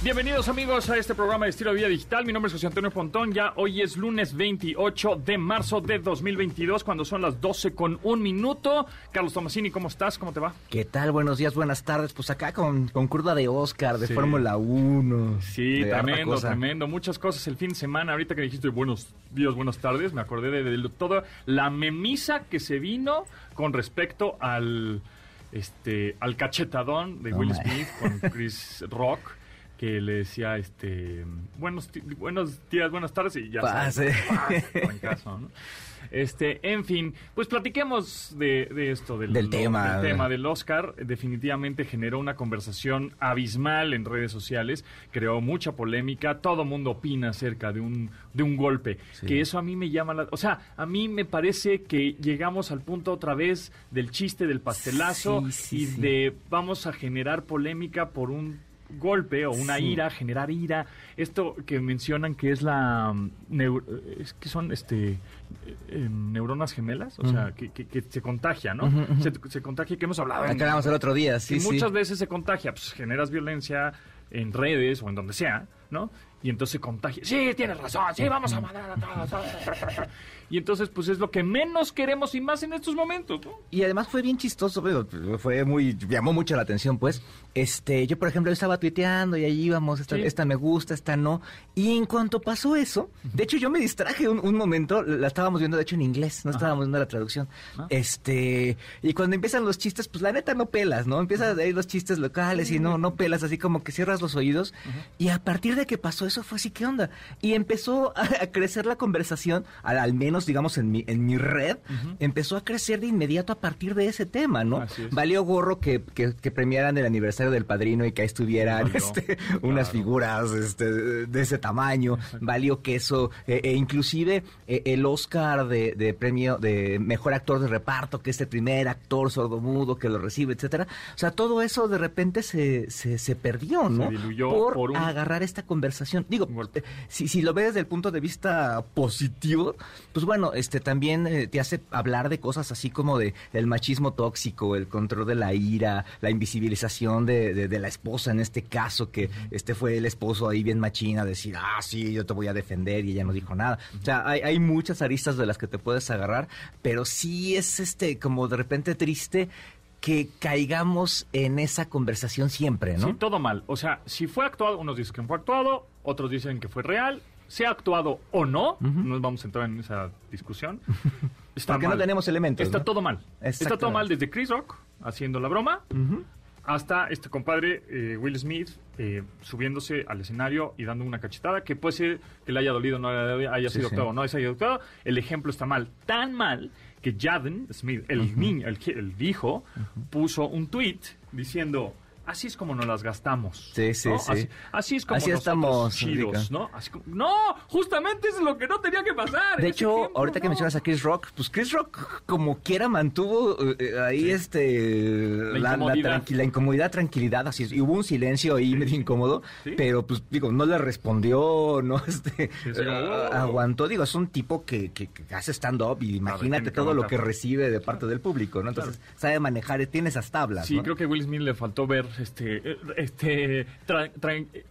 Bienvenidos amigos a este programa de estilo de vida digital. Mi nombre es José Antonio Pontón. Ya hoy es lunes 28 de marzo de 2022, cuando son las 12 con un minuto. Carlos Tomasini, ¿cómo estás? ¿Cómo te va? ¿Qué tal? Buenos días, buenas tardes. Pues acá con, con curva de Oscar, de Sí. Fórmula 1. Sí, tremendo, tremendo. Muchas cosas el fin de semana. Ahorita que dijiste buenos días, buenas tardes, me acordé de, de toda la memisa que se vino con respecto al, este, al cachetadón de Will. Smith con Chris Rock. Que le decía, este, buenos, buenos días, buenas tardes y ya Pase. trancazo, ¿no? Este, en fin, pues platiquemos de, de esto, del, Del tema. del tema del Oscar. Definitivamente generó una conversación abismal en redes sociales, creó mucha polémica, todo mundo opina acerca de un, de un golpe. Sí. Que eso a mí me llama la... O sea, a mí me parece que llegamos al punto otra vez del chiste del pastelazo Sí, sí, y de vamos a generar polémica por un golpe o una Sí. ira, generar ira. Esto que mencionan que es la mm, neu- es que son este eh, eh, neuronas gemelas, o sea, que, que- que se contagia, ¿no? Se, se contagia que hemos hablado. en- Acá hablamos el otro día, sí, que sí. muchas veces se contagia, pues generas violencia en redes o en donde sea, ¿no? Y entonces contagia. Sí, tienes razón, sí, vamos a mandar a todos. Y entonces, pues es lo que menos queremos y más en estos momentos, ¿no? Y además fue bien chistoso, fue muy, llamó mucho la atención, pues. Este, yo por ejemplo estaba tuiteando y ahí íbamos, esta, Sí. esta me gusta, esta no. Y en cuanto pasó eso, de hecho yo me distraje un, un momento, la estábamos viendo de hecho en inglés, no estábamos viendo la traducción. Ah. Este, y cuando empiezan los chistes, pues la neta no pelas, ¿no? Empiezan ahí los chistes locales y no, no pelas, así como que cierras los oídos. Y a partir de que pasó eso fue así, ¿qué onda? Y empezó a, a crecer la conversación, al, al menos digamos en mi, en mi red, empezó a crecer de inmediato a partir de ese tema, ¿no? Es. Valió gorro que, que, que premiaran el aniversario del padrino y que ahí estuvieran Valió, este, unas figuras este, de, ese tamaño. Valió queso. eh, e inclusive eh, el Oscar de, de premio de mejor actor de reparto, que es el primer actor sordomudo que lo recibe, etcétera. O sea, todo eso de repente se, se, se perdió, ¿no? diluyó por, por un- agarrar esta conversación. Digo, eh, si, si lo ves desde el punto de vista positivo, pues bueno, este también eh, te hace hablar de cosas así como de el machismo tóxico, el control de la ira, la invisibilización de, de- de la esposa en este caso, que este fue el esposo ahí bien machina, decir, ah, sí, yo te voy a defender y ella no dijo nada. O sea, hay, hay muchas aristas de las que te puedes agarrar, pero sí es este como de repente triste que caigamos en esa conversación siempre, ¿no? Sí, todo mal. O sea, si fue actuado, unos dicen que fue actuado, otros dicen que fue real. Sea actuado o no, no nos vamos a entrar en esa discusión. Está Porque no tenemos elementos, Está ¿no? todo mal. Está todo mal desde Chris Rock haciendo la broma hasta este compadre eh, Will Smith eh, subiéndose al escenario y dando una cachetada que puede ser que le haya dolido, no haya Sí, sido sí. actuado o no haya sido actuado. El ejemplo está mal. Tan mal que Jaden Smith, el niño, el, que- el hijo, puso un tweet diciendo... Así es como nos las gastamos. Sí, sí, ¿no? sí. Así, así es como Así estamos, chidos. ¿no? Así como- no, justamente es lo que no tenía que pasar. De hecho, ahorita que mencionas a Chris Rock, pues Chris Rock como quiera mantuvo eh, eh, ahí Sí. este La incomodidad. tranqui- la incomodidad, tranquilidad, así es. Y hubo un silencio ahí medio incómodo, Sí. pero pues digo, no le respondió, no este Sí, sí, eh, oh. aguantó, digo, es un tipo que, que- que hace stand up y imagínate todo lo que recibe de parte del público, ¿no? Entonces, sabe manejar, tiene esas tablas, Sí, ¿no? creo que Will Smith le faltó ver este eh, este tra- tra- eh,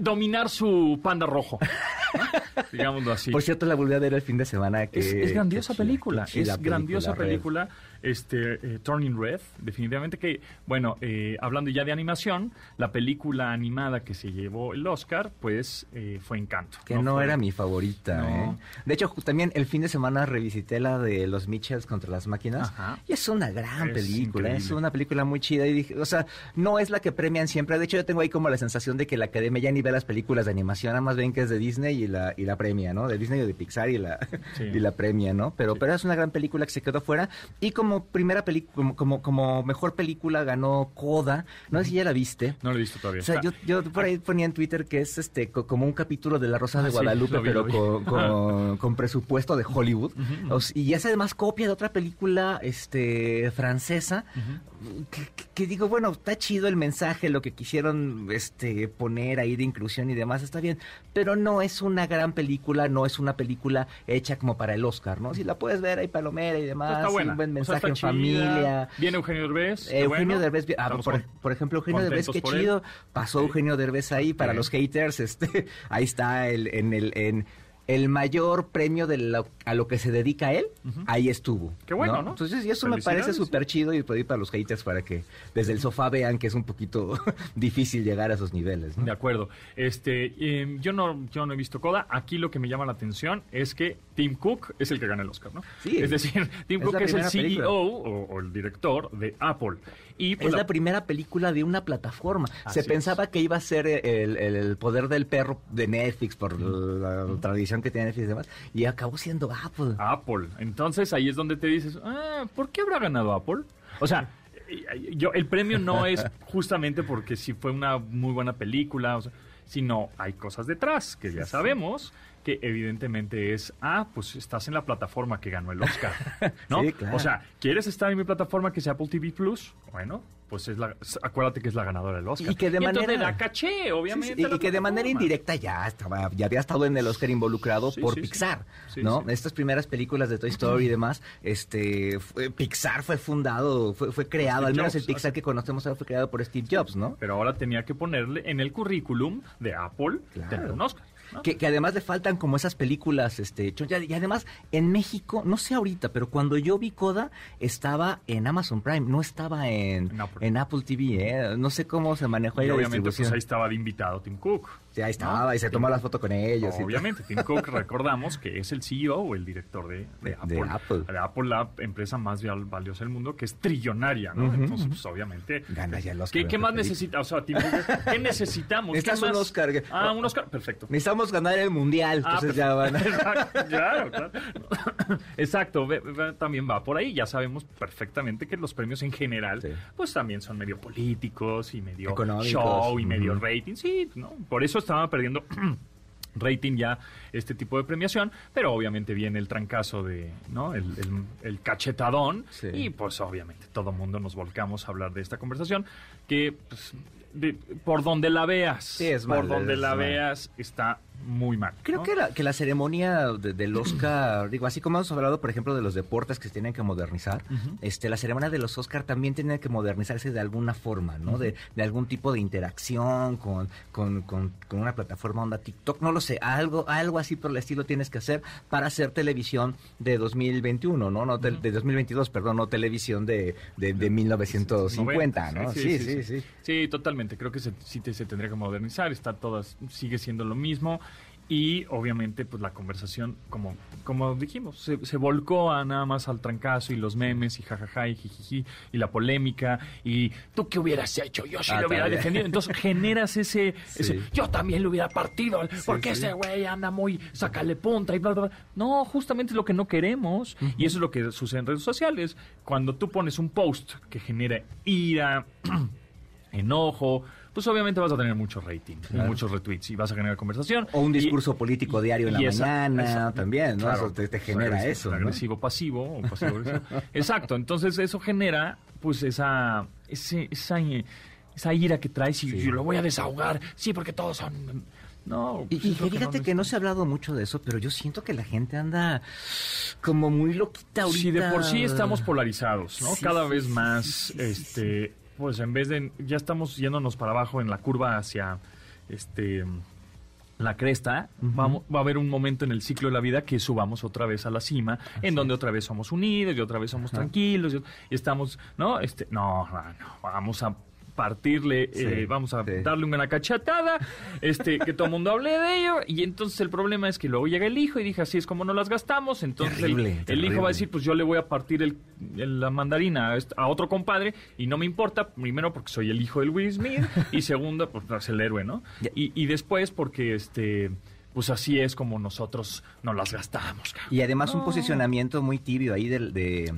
dominar su panda rojo. ¿no? Digámoslo así. Por cierto, la volví a ver el fin de semana que es, es grandiosa que película, que es grandiosa Red. película, este eh, Turning Red, definitivamente que, bueno, eh, hablando ya de animación, la película animada que se llevó el Oscar, pues eh, fue Encanto. Que no, fue- era mi favorita, No. ¿eh? De hecho, también el fin de semana revisité la de los Mitchells contra las máquinas. Ajá. Y es una gran Es película, es una película muy chida. Y dije, o sea, no es la que premian siempre. De hecho, yo tengo ahí como la sensación de que la academia ya ni ve las películas de animación, nada más ven que es de Disney y la, y la premia, ¿no? De Disney o de Pixar y la, Sí. y la premia, ¿no? Pero, Sí. pero es una gran película que se quedó fuera. Y como primera película, como, como, como mejor película ganó Coda. No sé si ya la viste. No lo he visto todavía. O sea, yo, yo por ahí ponía en Twitter que es este co- como un capítulo de La Rosa de Ah, sí, Guadalupe, vi, pero con, con- con presupuesto de Hollywood. O s- y es además copia de otra película este francesa. Que, que digo, bueno, está chido el mensaje, lo que quisieron este poner ahí de inclusión y demás, está bien, pero no es una gran película, no es una película hecha como para el Oscar, ¿no? Si la puedes ver ahí palomera y demás, Está buena. un buen O sea, mensaje en chida. familia. Viene Eugenio Derbez. Eugenio bueno. Derbez, ah, por, ejemplo, Eugenio Derbez, qué él. chido. Pasó. Eugenio Derbez ahí para Sí. los haters. Este, ahí está el, en el en el mayor premio de lo- a lo que se dedica él. Ahí estuvo. Qué bueno, ¿no? Entonces, y eso me parece súper chido y para los haters para que desde el sofá vean que es un poquito difícil llegar a esos niveles. ¿no? De acuerdo. Este, em, yo no, yo no he visto Coda. Aquí lo que me llama la atención es que Tim Cook es el que gana el Oscar, ¿no? Sí. Es decir, Tim Es Cook la es el CEO o el director de Apple. Y pues, es la- la primera película de una plataforma. Así Se es. pensaba que iba a ser el, el- el poder del perro de Netflix por la tradición que tiene Netflix y demás. Y acabó siendo Apple. Apple. Entonces ahí es donde te dices, ah, ¿por qué habrá ganado Apple? O sea, eh, yo, el premio no es justamente porque si fue una muy buena película, o sea, sino hay cosas detrás que ya sabemos que evidentemente es, ah, pues estás en la plataforma que ganó el Oscar, ¿no? Sí, claro. O sea, ¿quieres estar en mi plataforma que sea Apple TV Plus? Bueno, pues es la, acuérdate que es la ganadora del Oscar. Y que de entonces manera- le da caché, obviamente. Sí, y, la y que de manera indirecta ya estaba, ya había estado en el Oscar involucrado Sí, por. Pixar, Sí, ¿no? sí. Estas primeras películas de Toy Story y demás, este, fue- Pixar ffue fundado, fue, fue creado, Steve al menos Jobs, el Pixar que conocemos ahora fue creado por Steve Jobs, ¿no? Pero ahora tenía que ponerle en el currículum de Apple Claro. tener un Oscar. ¿No? Que, que además le faltan como esas películas, este, y además en México, no sé ahorita, pero cuando yo vi Coda estaba en Amazon Prime, no estaba en, En Apple. en Apple TV, ¿eh? No sé cómo se manejó ahí Y la obviamente pues ahí estaba de invitado Tim Cook. Sí, ahí estaba, y se tomó la foto con ellos. Obviamente, Tim Cook recordamos que es el CEO o el director de, de Apple. de Apple. De Apple, la empresa más val- valiosa del mundo, que es trillonaria, ¿no? Entonces, pues obviamente. Gana ya el Oscar, ¿Qué, qué más necesita? O sea, Tim Cook, ¿qué necesitamos? ¿Qué Necesitas un más? Oscar. Ah, un Oscar, perfecto. Necesitamos ganar el mundial, Ah, entonces ya van a... Exacto, claro, claro. Exacto, también va por ahí. Ya sabemos perfectamente que los premios en general, Sí. pues también son medio políticos y medio Económicos. show y medio rating. Sí, ¿no? Por eso estaba perdiendo rating ya este tipo de premiación, pero obviamente viene el trancazo de, ¿no? El, el- el cachetadón Sí. y pues obviamente todo mundo nos volcamos a hablar de esta conversación que pues, de- por donde la veas, Sí, es por mal, donde es la mal. veas está muy mal. Creo ¿no? que la, que la ceremonia de- del Oscar, digo, así como hemos hablado, por ejemplo, de los deportes que se tienen que modernizar, este, la ceremonia de los Oscar también tiene que modernizarse de alguna forma, ¿no? de, de algún tipo de interacción con, con, con- con una plataforma onda TikTok, no lo sé, algo, algo así por el estilo tienes que hacer para hacer televisión de 2021, ¿no? no tel- de 2022, perdón, no televisión de, de, de 1950, ¿no? Sí sí, sí, Sí, totalmente. Creo que se, sí te- se tendría que modernizar. Está todas, sigue siendo lo mismo. Y obviamente, pues la conversación, como, como dijimos, se, se volcó a nada más al trancazo y los memes y jajaja y jijiji y la polémica y tú qué hubieras hecho, yo sí Ah, lo hubiera también. defendido. Entonces generas ese, Sí. ese, yo también lo hubiera partido, porque sí. ese güey anda muy, sácale punta y bla, bla, bla. No, justamente es lo que no queremos y eso es lo que sucede en redes sociales. Cuando tú pones un post que genera ira, enojo, pues obviamente vas a tener mucho rating, Claro. muchos retweets y vas a generar conversación. O un Y- discurso político diario en la esa- mañana esa- también, ¿no? claro, eso te, te genera agresivo- eso, ¿no? Agresivo pasivo o pasivo agresivo. Exacto, entonces eso genera pues esa ese, esa, esa ira que traes y Sí. yo lo voy a desahogar, sí, porque todos son no, pues y fíjate que no se ha hablado mucho de eso, pero yo siento que la gente anda como muy loquita ahorita. Si de por sí estamos polarizados, ¿no? Sí, Cada sí, vez sí, más, sí, sí, sí, este, pues en vez de, ya estamos yéndonos para abajo en la curva hacia, este, la cresta, vamos, va a haber un momento en el ciclo de la vida que subamos otra vez a la cima, en donde otra vez somos unidos y otra vez somos tranquilos y, y estamos, ¿no? Este, no, no, no, vamos a partirle, Sí, eh, vamos a sí. darle una cachetada, este, que todo el mundo hable de ello, y entonces el problema es que luego llega el hijo y dije, así es como no las gastamos, entonces el- Terrible, el, terrible. hijo va a decir, pues yo le voy a partir el, el- la mandarina a, a otro compadre, y no me importa, primero porque soy el hijo del Will Smith, y segundo, pues es el héroe, ¿no? Y, y después porque, este, pues así es como nosotros nos las gastamos, cabrón. Y además un No. posicionamiento muy tibio ahí del- de,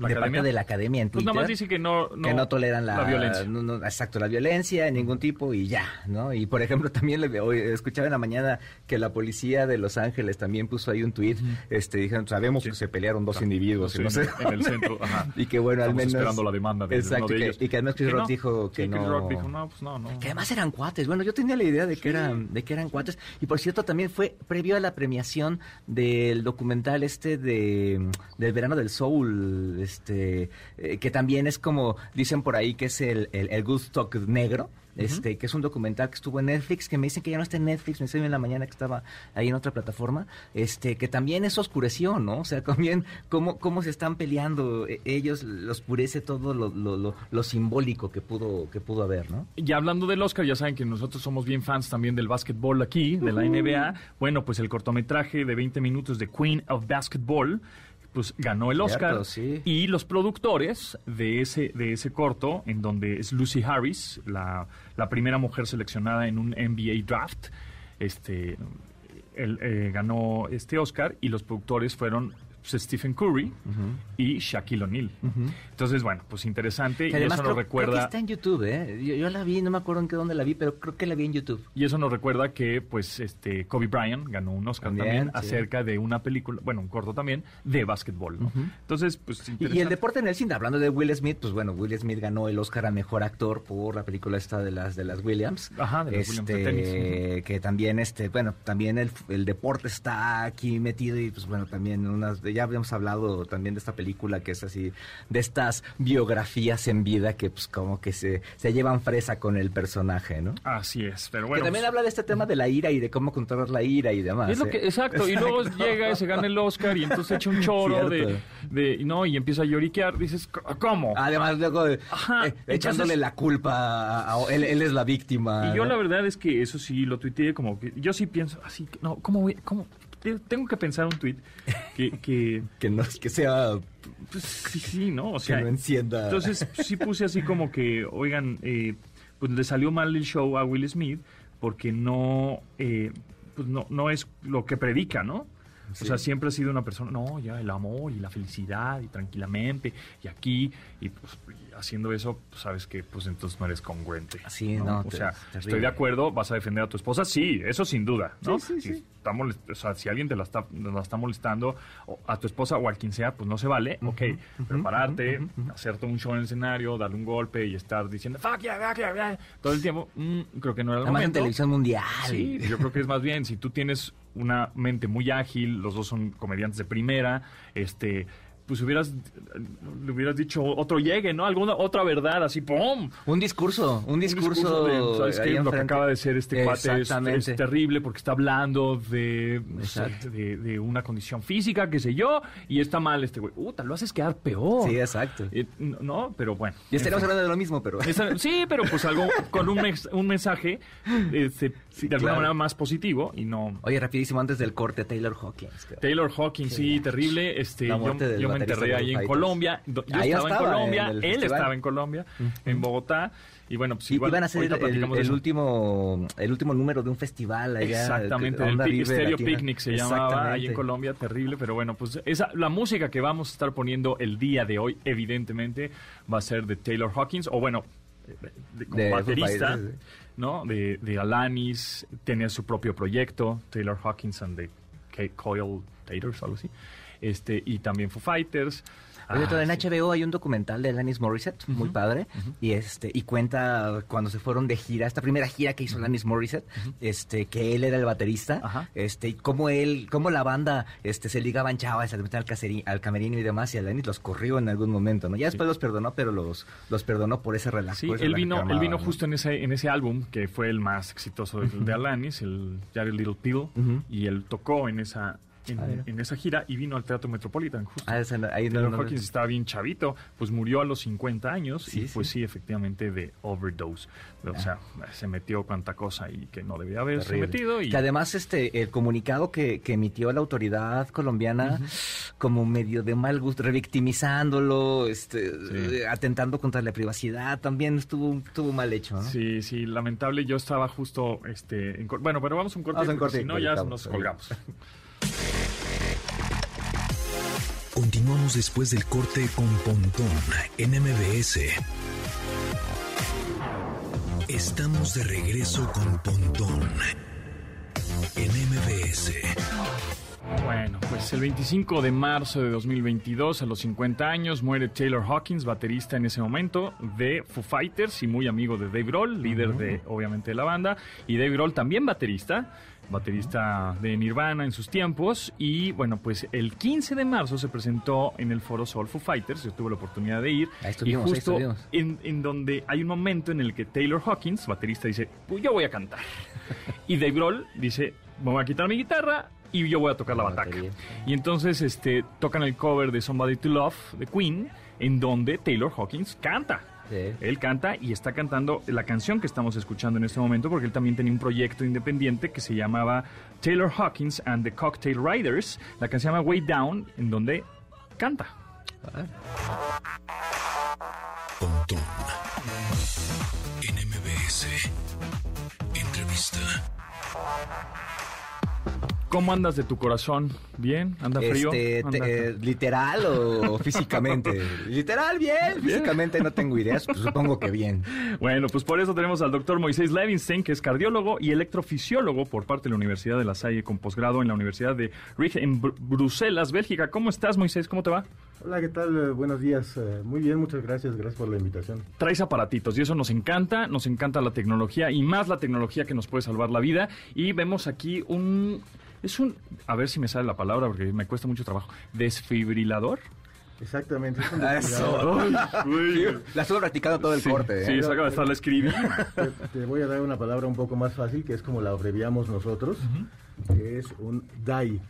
la de academia. parte de la academia en Pues nada más dice que no, no, que no toleran la, violencia. no- no, exacto, la violencia de ningún tipo y ya, ¿no? Y por ejemplo, también le, hoy escuchaba en la mañana que la policía de Los Ángeles también puso ahí un tuit, este, dijeron, sabemos Sí. que se pelearon dos individuos, y Sí, no sé en, en el centro. Ajá. Y que bueno, al Estamos menos... esperando la demanda de Exacto, de que- y que además Chris Rock dijo que Sí, no... Chris Rock dijo, no, pues no, no. Que además eran cuates. Bueno, yo tenía la idea de que eran, de que eran cuates. Y por cierto, también fue previo a la premiación del documental este de del verano del soul, este, eh, que también es como dicen por ahí que es el, el, el Woodstock negro. Este, que es un documental que estuvo en Netflix, que me dicen que ya no está en Netflix, me salió en la mañana que estaba ahí en otra plataforma, este, que también eso oscureció, ¿no? O sea, también cómo, cómo se están peleando, eh, ellos los oscurece todo lo, lo, lo, lo simbólico que pudo, que pudo haber, ¿no? Y hablando del Oscar, ya saben que nosotros somos bien fans también del básquetbol aquí, de la NBA. Bueno, pues el cortometraje de 20 minutos de Queen of Basketball pues ganó el Oscar Cierto, sí. y los productores de ese de ese corto en donde es Lucy Harris la, la primera mujer seleccionada en un NBA draft este él, eh, ganó este Oscar y los productores fueron pues, Stephen Curry y Shaquille O'Neal entonces bueno pues interesante Que y eso creo, nos creo que recuerda está en YouTube, ¿eh? Yo, yo la vi, no me acuerdo en qué dónde la vi, pero creo que la vi en YouTube. Y eso nos recuerda que, pues, este Kobe Bryant ganó un Oscar También, también, sí. acerca de una película, bueno, un corto también, de básquetbol, ¿no? Entonces, pues, Y, y el deporte en el cine, hablando de Will Smith, pues bueno, Will Smith ganó el Oscar a Mejor Actor por la película esta de las de las Williams. Ajá, de las Williams de Este, tenis. Que también, este, bueno, también el, el deporte está aquí metido y pues bueno, también unas, ya habíamos hablado también de esta película que es así, de estas biografías en vida que pues como que se, se llevan fresa con el personaje, ¿no? Así es, pero que bueno. también pues, habla de este tema de la ira y de cómo controlar la ira y demás. es lo ¿eh? que, exacto, y luego llega y se gana el Oscar y entonces echa un choro de, de, no, y empieza a lloriquear, dices, ¿cómo? Además, luego de- Ajá, eh, echándole entonces- la culpa a, a- él, él es la víctima. Y yo la verdad es que eso sí lo tuiteé como que yo sí pienso así, que, no, ¿cómo voy? ¿Cómo? Tengo que pensar un tuit que, que que no que sea pues sí, sí, ¿no? O que sea, no encienda. Entonces sí puse así como que, oigan, eh, pues le salió mal el show a Will Smith porque no, eh, pues no, no es lo que predica, ¿no? Sí. O sea, siempre ha sido una persona, no, ya el amor y la felicidad y tranquilamente y aquí y pues y haciendo eso, pues, sabes que pues entonces no eres congruente. Sí, no, O te- sea, estoy de acuerdo, vas a defender a tu esposa, sí, eso sin duda, ¿no? Sí, sí, Si está molest- o sea, si alguien te la está, la está molestando, o a tu esposa o a quien sea, pues no se vale, ok, pero pararte, hacerte un show en el escenario, darle un golpe y estar diciendo, fuck yeah, fuck yeah, yeah", todo el tiempo, mm, creo que no era el Además en momento. televisión mundial. Sí, yo creo que es más bien, si tú tienes una mente muy ágil, los dos son comediantes de primera, este pues hubieras le hubieras dicho otro llegue, ¿no? Alguna otra verdad así, ¡pum! Un discurso, un Un discurso. de, ¿sabes qué? Lo que acaba de ser este cuate es, terrible porque está hablando de, no sé, Exacto. de, de una condición física, qué sé yo, y está mal este güey. Puta, lo haces quedar peor. Sí, exacto. Eh, no, pero bueno. Y estaríamos hablando de lo mismo, pero. Esa- sí, pero pues algo con un, un mensaje este, de alguna claro. manera más positivo y no... Oye, rapidísimo, antes del corte, Taylor Hawkins. creo. Taylor Hawkins, sí, terrible. Este, La yo muerte del yo me baterista enterré de ahí en. Colombia. Yo Ahí estaba, en Colombia, en él festival. estaba en Colombia, en Bogotá. Y bueno, pues igual, iban a hacer ahorita el, último el último número de un festival allá. Exactamente, el Stereo. Picnic se llamaba ahí en. Colombia, terrible, pero bueno, pues esa, la música que vamos a estar poniendo el día de hoy, evidentemente, va a ser de Taylor Hawkins, o bueno, de, de- como De baterista, sí. ¿no? De, de Alanis, tenía su propio proyecto, Taylor Hawkins and the K- Coil Taters, algo así, este, y también Foo Fighters. Ah, en sí. HBO hay un documental de Alanis Morissette, muy padre, y este y cuenta cuando se fueron de gira, esta primera gira que hizo Alanis Morissette, este que él era el baterista, este y cómo él, cómo la banda este se ligaban chavas, se metían al, caseri- al camerino y demás, y Alanis los corrió en algún momento, ¿no? Ya después los perdonó, pero los los perdonó por ese relajo. Sí, él vino, él vino ¿no? justo en ese, en ese álbum, que fue el más exitoso de, de Alanis, el Jared Little Pill, y él tocó en esa, en, Ah, en esa gira y vino al Teatro Metropolitan, justo. Ah, ahí no- no- Hawkins estaba bien chavito, pues murió a los 50 años Sí, y pues sí. sí, efectivamente de overdose. O sea, se metió cuanta cosa y que no debía haberse Terrible. metido. Y Que además este el comunicado que, que emitió la autoridad colombiana como medio de mal gusto, revictimizándolo, este, Sí. eh, atentando contra la privacidad, también estuvo, estuvo mal hecho, ¿no? Sí, sí, lamentable. Yo estaba justo, este, en bueno, pero vamos a un corte, Vamos a un porque corte si no ya nos colgamos. Continuamos después del corte con Pontón en MBS. Estamos de regreso con Pontón en MBS. Bueno, pues el 25 de marzo de 2022, a los 50 años, muere Taylor Hawkins, baterista en ese momento de Foo Fighters y muy amigo de Dave Grohl, líder de, obviamente, de la banda. Y Dave Grohl también baterista, baterista de Nirvana en sus tiempos. Y bueno, pues el 15 de marzo se presentó en el Foro Sol Foo Fighters, yo tuve la oportunidad de ir. Ahí y ahí justo estuvimos. en, en donde hay un momento en el que Taylor Hawkins, baterista, dice, pues yo voy a cantar. y Dave Grohl dice, me voy a quitar mi guitarra y yo voy a tocar la La bataca. batería. Y entonces este, tocan el cover de Somebody to Love de Queen, en donde Taylor Hawkins canta. Sí. Él canta y está cantando la canción que estamos escuchando en este momento, porque él también tenía un proyecto independiente que se llamaba Taylor Hawkins and the Cocktail Riders. La canción se llama Way Down, en donde canta. Pontón en MBS. Entrevista. ¿Cómo andas de tu corazón? ¿Bien? ¿Anda frío? Este, ¿Anda- te- eh, ¿Literal o físicamente? Literal, bien. Físicamente no tengo ideas, pues supongo que bien. Bueno, pues por eso tenemos al doctor Moisés Levinstein, que es cardiólogo y electrofisiólogo por parte de la Universidad de La Salle, con posgrado en la Universidad de Rig en Br- Bruselas, Bélgica. ¿Cómo estás, Moisés? ¿Cómo te va? Hola, ¿qué tal? Eh, buenos días. Eh, muy bien, muchas gracias. Gracias por la invitación. Traes aparatitos y eso nos encanta, nos encanta la tecnología y más la tecnología que nos puede salvar la vida. Y vemos aquí un... Es un... A ver si me sale la palabra porque me cuesta mucho trabajo. ¿Desfibrilador? Exactamente. es un Eso. La estuve practicando todo el Sí, corte. ¿eh? Sí, se acaba de estar la escribí. Te, te voy a dar una palabra un poco más fácil, que es como la abreviamos nosotros, que es un DAI.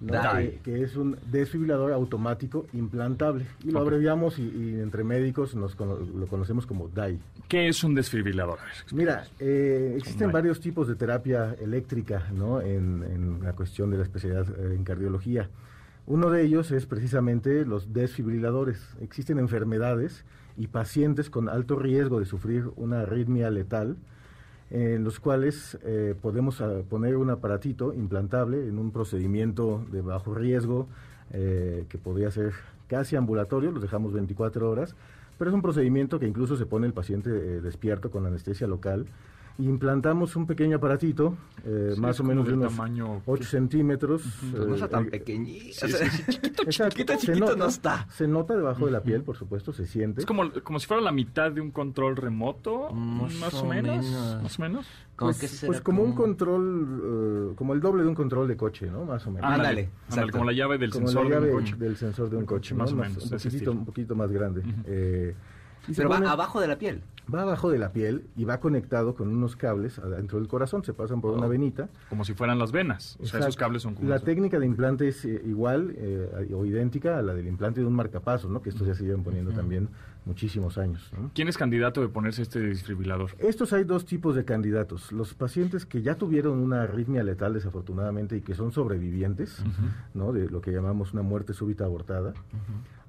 ¿No? Que, que es un desfibrilador automático implantable. Y lo abreviamos y, y entre médicos nos cono- lo conocemos como DAI. ¿Qué es un desfibrilador? Mira, eh, existen varios tipos de terapia eléctrica ¿no? en, en la cuestión de la especialidad eh, en cardiología. Uno de ellos es precisamente los desfibriladores. Existen enfermedades y pacientes con alto riesgo de sufrir una arritmia letal, en los cuales eh, podemos ah, poner un aparatito implantable en un procedimiento de bajo riesgo eh, que podría ser casi ambulatorio, los dejamos 24 horas, pero es un procedimiento que incluso se pone el paciente eh, despierto con anestesia local. Implantamos un pequeño aparatito, eh, Sí, más o menos de unos tamaño- 8 centímetros. Pues no está tan eh, pequeñito. Sí, sí, sí, chiquito, chiquito, Se chiquito nota- no está. Se nota debajo de la piel, por supuesto, se siente. Es como, como si fuera la mitad de un control remoto, Más más, o o menos. menos. Más o menos. Pues, pues como un control, eh, como el doble de un control de coche, ¿no? Más o menos. Ándale, Ándale, exacto. como la llave del como sensor la llave de un coche. del sensor de un coche, más o menos, un poquitito, un poquito más grande. Eh, Pero va pone- abajo de la piel. va abajo de la piel y va conectado con unos cables adentro del corazón, se pasan por una Oh. venita. Como si fueran las venas. O sea, esos cables son como... La técnica de implante es eh, igual eh, o idéntica a la del implante de un marcapaso, ¿no? Que estos ya se llevan poniendo también muchísimos años, ¿no? ¿Quién es candidato de ponerse este desfibrilador? Estos hay dos tipos de candidatos. Los pacientes que ya tuvieron una arritmia letal desafortunadamente y que son sobrevivientes, ¿no? De lo que llamamos una muerte súbita abortada.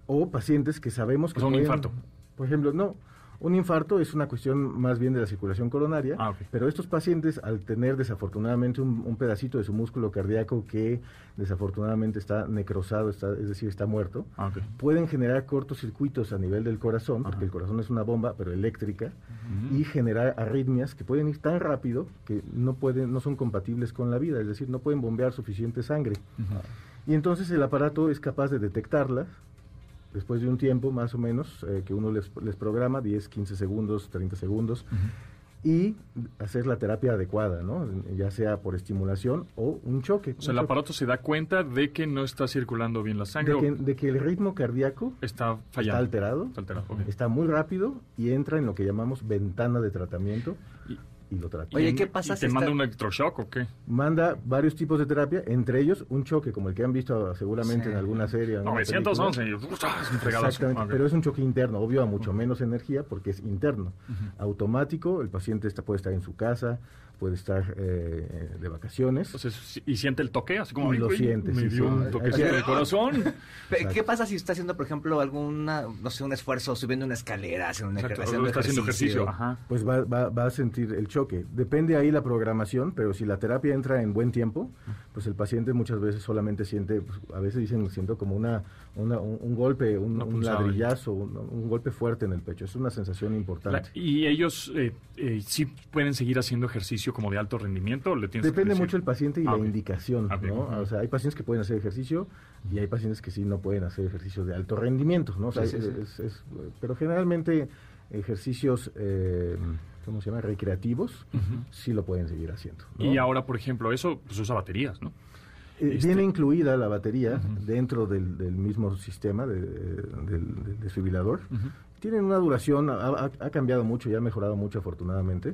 O pacientes que sabemos que... Sea, un infarto. Por ejemplo, no. Un infarto es una cuestión más bien de la circulación coronaria, Ah, pero estos pacientes al tener desafortunadamente un, un pedacito de su músculo cardíaco que desafortunadamente está necrosado, está, es decir, está muerto, Ah, pueden generar cortocircuitos a nivel del corazón, porque el corazón es una bomba, pero eléctrica, y generar arritmias que pueden ir tan rápido que no pueden, no son compatibles con la vida, es decir, no pueden bombear suficiente sangre. Y entonces el aparato es capaz de detectarlas después de un tiempo más o menos eh, que uno les, les programa, 10, 15 segundos, 30 segundos, y hacer la terapia adecuada, ¿no? ya sea por estimulación o un choque. O sea, el choque. aparato se da cuenta de que no está circulando bien la sangre. de, que, o de que el ritmo cardíaco está fallando. está alterado, Está alterado, está muy rápido y entra en lo que llamamos ventana de tratamiento Y- y lo trata. Oye, ¿qué pasa y si te está- manda un electroshock o qué? Manda varios tipos de terapia, entre ellos un choque, como el que han visto seguramente Sí. en alguna serie. en alguna película. 911. ¡uf! un fregadazo. Exactamente, pero es un choque interno, obvio a mucho menos energía porque es interno. Automático, el paciente está, puede estar en su casa, puede estar eh, de vacaciones. Entonces, y siente el toque, así como... Y "Ay, lo siente, Me sí, dio sí. un toquecito Hay que- de corazón. ¿Qué pasa si está haciendo, por ejemplo, alguna, no sé, un esfuerzo subiendo una escalera, haciendo, un ejer- Exacto, haciendo está haciendo ejercicio. Ajá. pues va, va- va a sentir el choque. Depende ahí la programación, pero si la terapia entra en buen tiempo, pues el paciente muchas veces solamente siente, pues, a veces dicen, siento como una, una- un, un golpe, un, Una ladrillazo, un, un golpe fuerte en el pecho. Es una sensación La- importante. y ellos eh, eh, sí pueden seguir haciendo ejercicio como de alto rendimiento. ¿o le tienes que Depende mucho el paciente y Ah, la indicación, Ah. ¿no? O sea, hay pacientes que pueden hacer ejercicio y hay pacientes que sí no pueden hacer ejercicio de alto rendimiento, ¿no? O sea, Sí, sí, sí. es- es- pero generalmente ejercicios, eh, ¿cómo se llama? Recreativos, sí lo pueden seguir haciendo. ¿no? Y ahora, por ejemplo, eso pues, usa baterías, ¿no? Eh, Este- Viene incluida la batería dentro del, del mismo sistema de- del, del desfibrilador. Tienen una duración, ha, ha- ha cambiado mucho y ha mejorado mucho afortunadamente.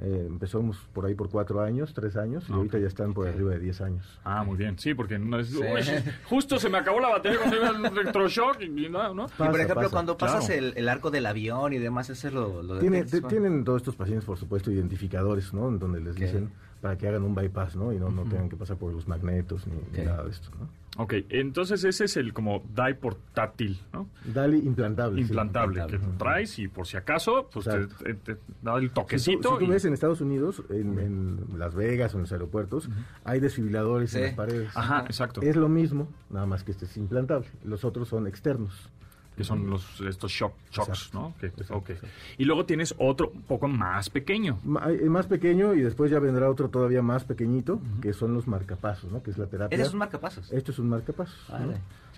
Eh, empezamos por ahí por cuatro años, tres años, y Ah, ahorita ok. ya están por arriba de diez años. Ah, muy bien. Sí, porque no es... Sí. "Uy, justo se me acabó la batería cuando iba al electroshock y, no, ¿no? y por Pasa, ejemplo, pasa. cuando pasas Claro. el, el arco del avión y demás, eso lo, lo Tiene- detectas, te- ¿no? tienen todos estos pacientes, por supuesto, identificadores, ¿no? En donde les Ok. dicen para que hagan un bypass, ¿no? Y no, no tengan que pasar por los magnetos ni, nada de esto, ¿no? Ok, entonces ese es el como DAI portátil, ¿no? Dali implantable. sí. Implantable, que implantable. traes y por si acaso, pues te, Exacto. te- te da el Si tú, toquecito. si tú y- ves en Estados Unidos, en, en Las Vegas o en los aeropuertos, hay desfibriladores en las paredes. Ajá, exacto. Es lo mismo, nada más que este es implantable. Los otros son externos. Que son los estos shock, shocks, Exacto. ¿no? Que- Exacto, ok. exacto. Y luego tienes otro un poco más pequeño. Es más pequeño y después ya vendrá otro todavía más pequeñito, que son los marcapasos, ¿no? Que es la terapia. Ese es un marcapasos. Esto es un marcapasos.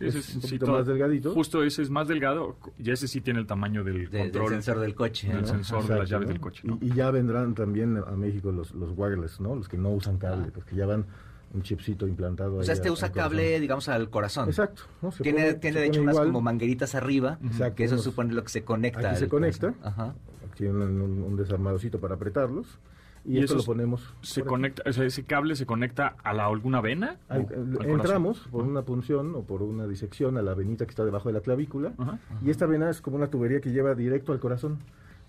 ese es- un sí, poquito todo- más delgadito. Justo ese es más delgado y ese sí tiene el tamaño del De- del control. sensor del coche. del ¿no? sensor de las llaves ¿no? del coche. ¿no? Y, y ya vendrán también a México los, los wireless, ¿no? Los que no usan cable, Ah. los que ya van un chipcito implantado O sea, ahí este usa corazón. cable, digamos, al corazón. Exacto. ¿no? Se Tiene, pone- tiene se de hecho unas igual, como mangueritas arriba, Exacto, que eso unos- supone lo que se conecta. Aquí se conecta. Ajá. Tienen un, un desarmadorcito para apretarlos. Y, ¿Y esto esos lo ponemos. Se conecta, o sea, ese cable se conecta a la alguna vena. al entramos por una punción o por una disección a la venita que está debajo de la clavícula. Ajá. Y esta vena es como una tubería que lleva directo al corazón.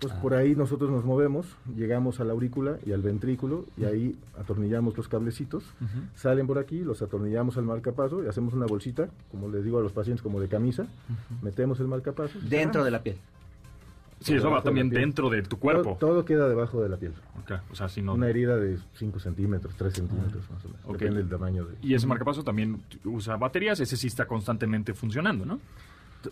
Pues por ahí nosotros nos movemos, llegamos a la aurícula y al ventrículo y ahí atornillamos los cablecitos, salen por aquí, los atornillamos al marcapaso y hacemos una bolsita, como les digo a los pacientes, como de camisa, metemos el marcapaso. Dentro de la piel. Sí, eso va de también dentro de tu cuerpo. todo queda debajo de la piel. Ok, O sea, si no... Una herida de 5 centímetros, 3 centímetros más o menos. Depende del tamaño de... Y ese marcapaso también usa baterías, ese sí está constantemente funcionando, ¿no?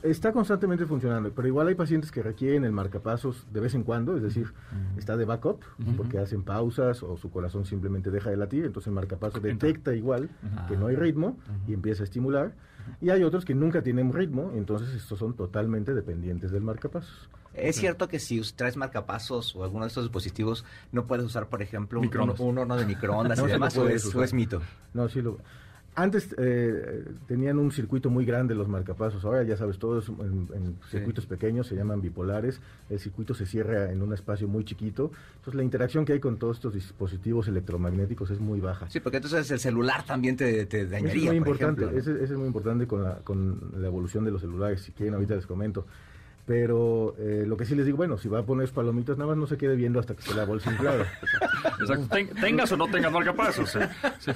Está constantemente funcionando, pero igual hay pacientes que requieren el marcapasos de vez en cuando, es decir, está de backup, porque hacen pausas o su corazón simplemente deja de latir, entonces el marcapasos detecta igual que no hay ritmo y empieza a estimular. Y hay otros que nunca tienen ritmo, entonces estos son totalmente dependientes del marcapasos. Es cierto que si traes marcapasos o alguno de estos dispositivos, no puedes usar, por ejemplo, un, un, horno de microondas No y demás, o es, o es mito. No, sí lo... Antes eh, tenían un circuito muy grande los marcapasos, ahora ya sabes, todos en, en circuitos pequeños se llaman bipolares, el circuito se cierra en un espacio muy chiquito, entonces la interacción que hay con todos estos dispositivos electromagnéticos es muy baja. Sí, porque entonces el celular también te, te Eso dañaría, es muy por importante, ejemplo, ¿no? ese, ese es muy importante con la, con la evolución de los celulares, si quieren ahorita les comento. Pero eh, lo que sí les digo, bueno, si va a poner palomitas, nada más no se quede viendo hasta que esté la bolsa inflada. Exacto. Ten- tengas o no tengas marcapasos. sí. Sí.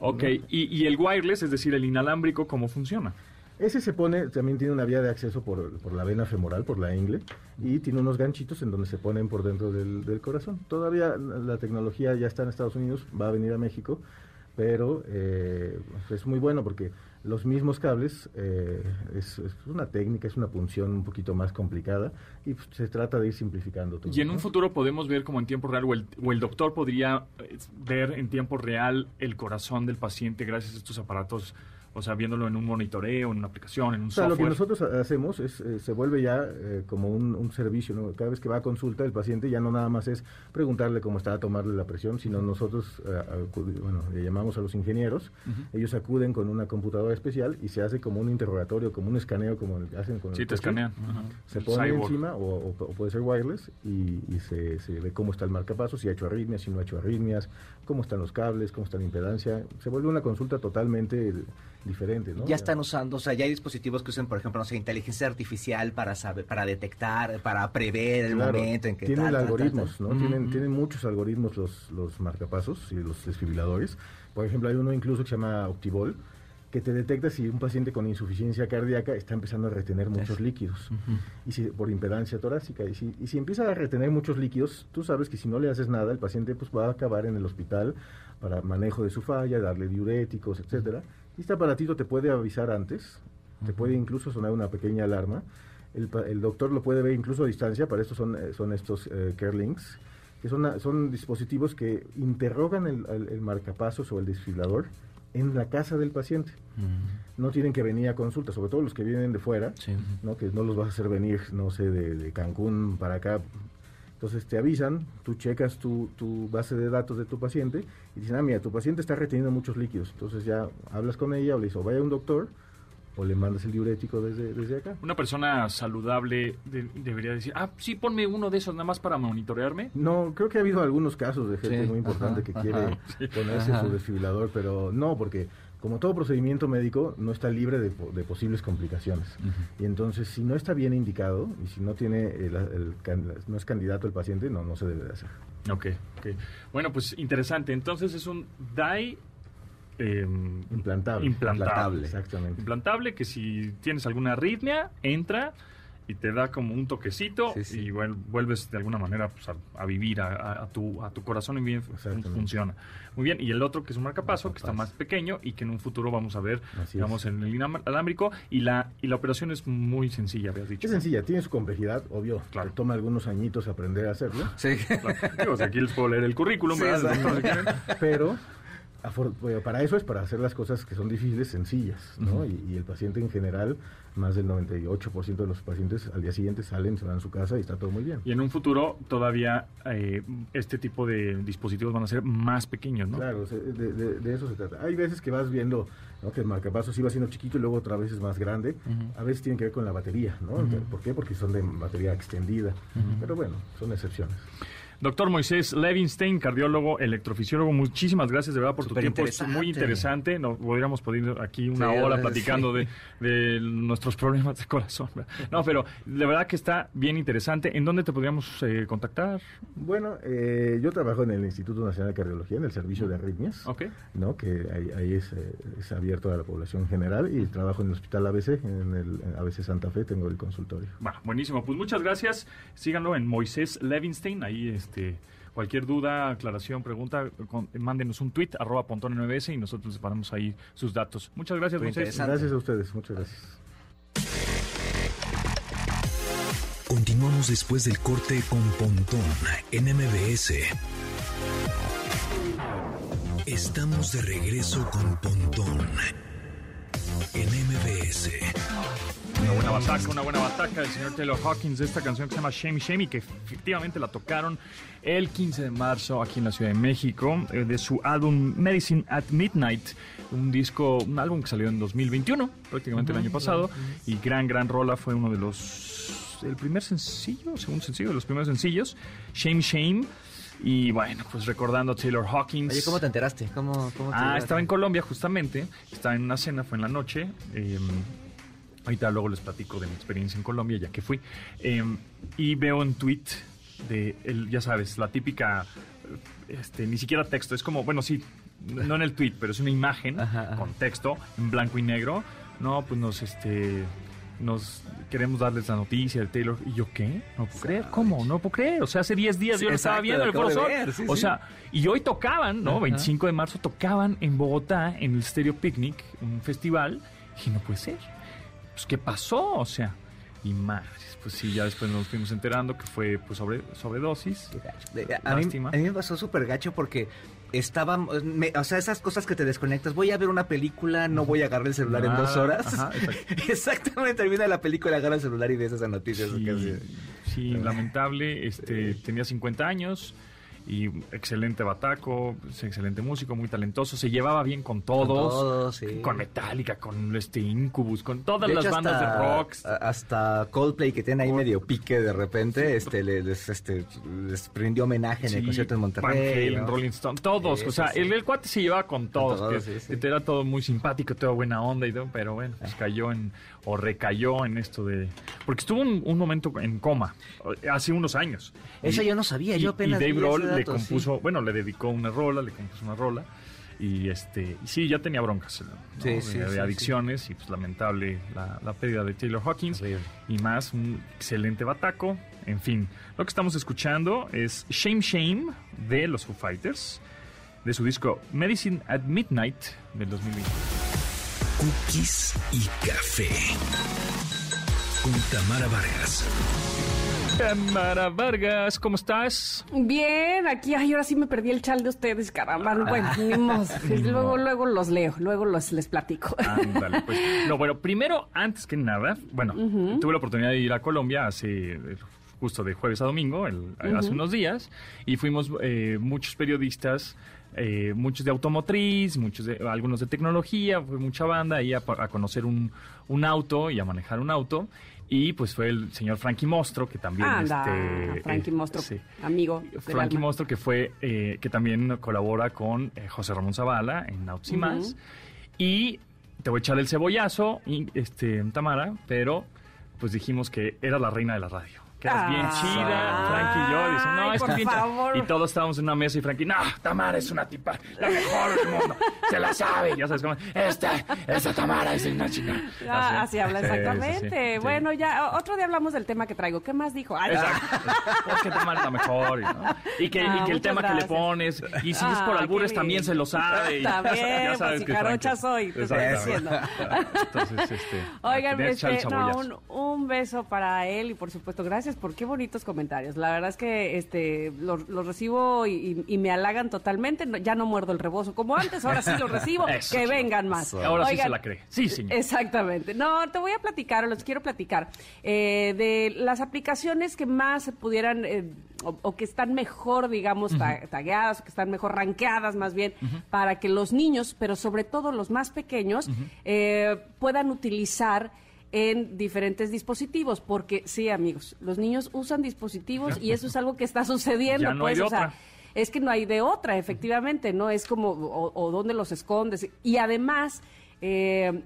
Ok, y, y el wireless, es decir, el inalámbrico, ¿cómo funciona? Ese se pone, también tiene una vía de acceso por, por la vena femoral, por la ingle, y tiene unos ganchitos en donde se ponen por dentro del, del corazón. Todavía la la tecnología ya está en Estados Unidos, va a venir a México, pero eh, es muy bueno porque los mismos cables eh, es, es una técnica, es una punción un poquito más complicada y pues, se trata de ir simplificando todo. Y en un ¿no? futuro podemos ver como en tiempo real, o el, o el doctor podría eh, ver en tiempo real el corazón del paciente gracias a estos aparatos, o sea, viéndolo en un monitoreo, en una aplicación, en un O sea, lo que software. nosotros ha- hacemos es, eh, se vuelve ya eh, como un, un servicio, ¿no? Cada vez que va a consulta el paciente ya no nada más es preguntarle cómo está, tomarle la presión, sino nosotros, eh, bueno, le llamamos a los ingenieros, ellos acuden con una computadora especial y se hace como un interrogatorio, como un escaneo, como el que hacen con Sí, el te coche. escanean. Ajá. Se El pone cyborg. encima o, o- o puede ser wireless y, y se, se ve cómo está el marcapaso, si ha hecho arritmias, si no ha hecho arritmias, cómo están los cables, cómo está la impedancia. Se vuelve una consulta totalmente diferente, ¿no? Ya están usando, o sea, ya hay dispositivos que usan, por ejemplo, no sé, inteligencia artificial para saber, para detectar, para prever el Claro, momento en que tienen tal, tal, tal, algoritmos, tal. ¿no? Tienen, tienen muchos algoritmos los, los marcapasos y los desfibriladores. Por ejemplo, hay uno incluso que se llama Optibol, que te detecta si un paciente con insuficiencia cardíaca está empezando a retener muchos líquidos. Y si por impedancia torácica. Y si, y si empieza a retener muchos líquidos tú sabes que si no le haces nada el paciente pues va a acabar en el hospital para manejo de su falla darle diuréticos etcétera. Y este aparatito te puede avisar antes te puede incluso sonar una pequeña alarma. El, doctor lo puede ver incluso a distancia para esto son eh, son estos eh, care links que son, son dispositivos que interrogan el, el- el marcapasos o el desfibrilador en la casa del paciente. No tienen que venir a consulta, sobre todo los que vienen de fuera, Sí. ¿no? que no los vas a hacer venir, no sé, de, de Cancún para acá. Entonces te avisan, tú checas tu, tu base de datos de tu paciente y dicen, ah, mira, tu paciente está reteniendo muchos líquidos. Entonces ya hablas con ella o le dices, o vaya a un doctor o le mandas el diurético desde, desde acá. Una persona saludable de- debería decir, ah, sí, ponme uno de esos nada más para monitorearme. No, creo que ha habido algunos casos de gente Sí, muy importante ajá, que ajá. quiere ponerse Ajá. su desfibrilador, pero no, porque como todo procedimiento médico no está libre de, po- de posibles complicaciones. Y entonces, si no está bien indicado y si no tiene el, el can- no es candidato el paciente, no, no se debe de hacer. Ok, ok. Bueno, pues interesante. Entonces es un DAI eh, Implantable. Implantable. Exactamente. implantable que si tienes alguna arritmia, entra y te da como un toquecito Sí, sí. y vuel- vuelves de alguna manera pues, a, a vivir a, a- a tu, a tu corazón y bien funciona. Muy bien, y el otro que es un marcapaso, que está más pequeño y que en un futuro vamos a ver, Así digamos, en el inalámbrico y la, y la operación es muy sencilla, habías dicho. Es sencilla, tiene su complejidad, obvio. Claro. Te Toma algunos añitos aprender a hacerlo, Sí. Claro. Digo, o sea, aquí les puedo leer el currículum, pero para eso es para hacer las cosas que son difíciles sencillas, ¿no? y, y el paciente en general, más del 98% de los pacientes al día siguiente salen, se van a su casa y está todo muy bien. Y en un futuro todavía eh, este tipo de dispositivos van a ser más pequeños, ¿no? Claro, de- de eso se trata. Hay veces que vas viendo ¿no? que el marcapasos iba siendo chiquito y luego otra vez es más grande. A veces tiene que ver con la batería, ¿no? ¿Por qué? Porque son de batería extendida. Pero bueno, son excepciones. Doctor Moisés Levinstein, cardiólogo, electrofisiólogo, muchísimas gracias de verdad por tu tiempo. Es muy interesante. No, podríamos poder aquí una Sí, hora sí. platicando de, de nuestros problemas de corazón. No, pero de verdad que está bien interesante. ¿En dónde te podríamos eh, contactar? Bueno, eh, yo trabajo en el Instituto Nacional de Cardiología, en el servicio de arritmias, Ok. ¿no? que ahí, ahí es, eh, es abierto a la población general y trabajo en el Hospital ABC, en el ABC Santa Fe, tengo el consultorio. Bueno, buenísimo. Pues muchas gracias. Síganlo en Moisés Levinstein. Ahí, este, cualquier duda, aclaración, pregunta, con- mándenos un tweet, arroba pontón NBS y nosotros les ponemos ahí sus datos. Muchas gracias, Moisés. Gracias a ustedes, muchas gracias. Continuamos después del corte con Pontón en MBS. Estamos de regreso con Pontón en MBS. Una buena bataca, una buena bataca del señor Taylor Hawkins de esta canción que se llama Shame Shame y que efectivamente la tocaron el 15 de marzo aquí en la Ciudad de México eh, de su álbum Medicine at Midnight, un disco, un álbum que salió en 2021, prácticamente el año pasado, y gran, gran rola, fue uno de los, el primer sencillo, segundo sencillo, de los primeros sencillos, Shame Shame, y bueno, pues recordando a Taylor Hawkins. Oye, ¿cómo te enteraste? ¿Cómo, cómo te Ah, estaba en Colombia justamente, estaba en una cena, fue en la noche. eh, ahorita luego les platico de mi experiencia en Colombia, ya que fui. eh, y veo un tweet de, el, ya sabes, la típica, este, ni siquiera texto, es como, bueno, sí, no en el tweet, pero es una imagen Ajá, ajá. con texto en blanco y negro. No, pues nos, este, nos queremos darles la noticia de Taylor. ¿Y yo qué? No puedo creer. ¿Cómo? No puedo creer. O sea, hace 10 días Sí, yo lo estaba viendo en el Foro sí, o sea, y hoy tocaban, ¿no? Ajá. 25 de marzo tocaban en Bogotá, en el Stereo Picnic, un festival. Y no puede ser. Pues, ¿qué pasó? O sea, y madres, pues sí, ya después nos fuimos enterando que fue pues sobre, sobredosis. A mí, Lástima. a mí me pasó súper gacho porque estaba, me- o sea, esas cosas que te desconectas, voy a ver una película, no voy a agarrar el celular en Ah, dos horas. ajá, exacto. Exactamente, termina la película, agarra el celular y ves esa noticia. eso Sí, lamentable. Este, tenía 50 años y excelente bataco, pues, excelente músico, muy talentoso. Se llevaba bien con todos. todos, sí. Con Metallica, con este Incubus, con todas De las hecho, bandas de hasta- rock. a- Hasta Coldplay, que tiene ahí medio pique de repente, este, le- les, este, les prendió homenaje en el concierto en Van Monterrey. Halen, ¿no? Rolling Stone, todos. O sea. El, el cuate se llevaba con todos. todos, que, sí, sí. que era todo muy simpático, toda buena onda y todo, pero bueno, pues cayó en, o recayó en esto de... Porque estuvo un, un momento en coma, hace unos años. Eso Y- yo no sabía, y, yo apenas Y Dave le sí. compuso, bueno, le dedicó una rola, le compuso una rola. Y este, y sí, ya tenía broncas ¿no? Sí, de, sí, de sí, adicciones y pues lamentable la, la pérdida de Taylor Hawkins. Y más, un excelente bataco. En fin, lo que estamos escuchando es Shame Shame de los Foo Fighters, de su disco Medicine at Midnight del 2020. Cookies y café. Con Tamara Vargas. Tamara Vargas, ¿cómo estás? Bien, aquí, ay, ahora sí me perdí el chal de ustedes, caramba. Bueno, ni modo. Luego, luego los leo, luego los les platico. Ándale, pues. No, bueno, primero, antes que nada, bueno, tuve la oportunidad de ir a Colombia hace eh, justo de jueves a domingo, el- hace unos días, y fuimos eh, muchos periodistas, eh, muchos de automotriz, muchos de, algunos de tecnología, fue mucha banda ahí a, a conocer un, un auto y a manejar un auto. Y pues fue el señor Frankie Mostro, que también... Anda, este, Frankie eh, Mostro, sí. amigo. Frankie. Mostro, que fue eh, que también colabora con eh, José Ramón Zavala en Autos y más. Y te voy a echar el cebollazo, y, este, Tamara, pero pues dijimos que era la reina de la radio. Que eras bien Ay, chida, Frankie y yo. Dicen, no, es por que es bien chida". favor. Y todos estábamos en una mesa y Frankie, no, Tamara es una tipa, la mejor del mundo, se la sabe. Ya sabes cómo, esta, esta Tamara es una chica. Ah, así habla Sí, sí, sí, exactamente. Bueno, ya otro día hablamos del tema que traigo. ¿Qué más dijo? Ay, Exacto. Es que Tamara es la mejor. Y, ¿no? y que, Ah, y que el tema que le pones, y si es por Ah, albures también se lo sabe. y Está bien, ya sabes pues, que Frankie- soy, te estoy Exactamente. diciendo. Entonces, este. Oigan, este, no, un, un beso para él y por supuesto gracias por qué bonitos comentarios. La verdad es que este los los recibo y, me halagan totalmente. No- ya no muerdo el rebozo como antes, ahora sí lo recibo. Eso, que vengan más. Ahora sí se la cree. Sí, señor. Exactamente. No, te voy a platicar, o les quiero platicar, eh, de las aplicaciones que más se pudieran, eh, o, o que están mejor, digamos, ta- tagueadas, o que están mejor rankeadas más bien, para que los niños, pero sobre todo los más pequeños, eh, puedan utilizar en diferentes dispositivos, porque sí, amigos, los niños usan dispositivos y eso es algo que está sucediendo, Ya no hay pues, de o sea, es que no hay de otra, efectivamente, ¿no? Es como, o, o dónde los escondes. Y además, eh,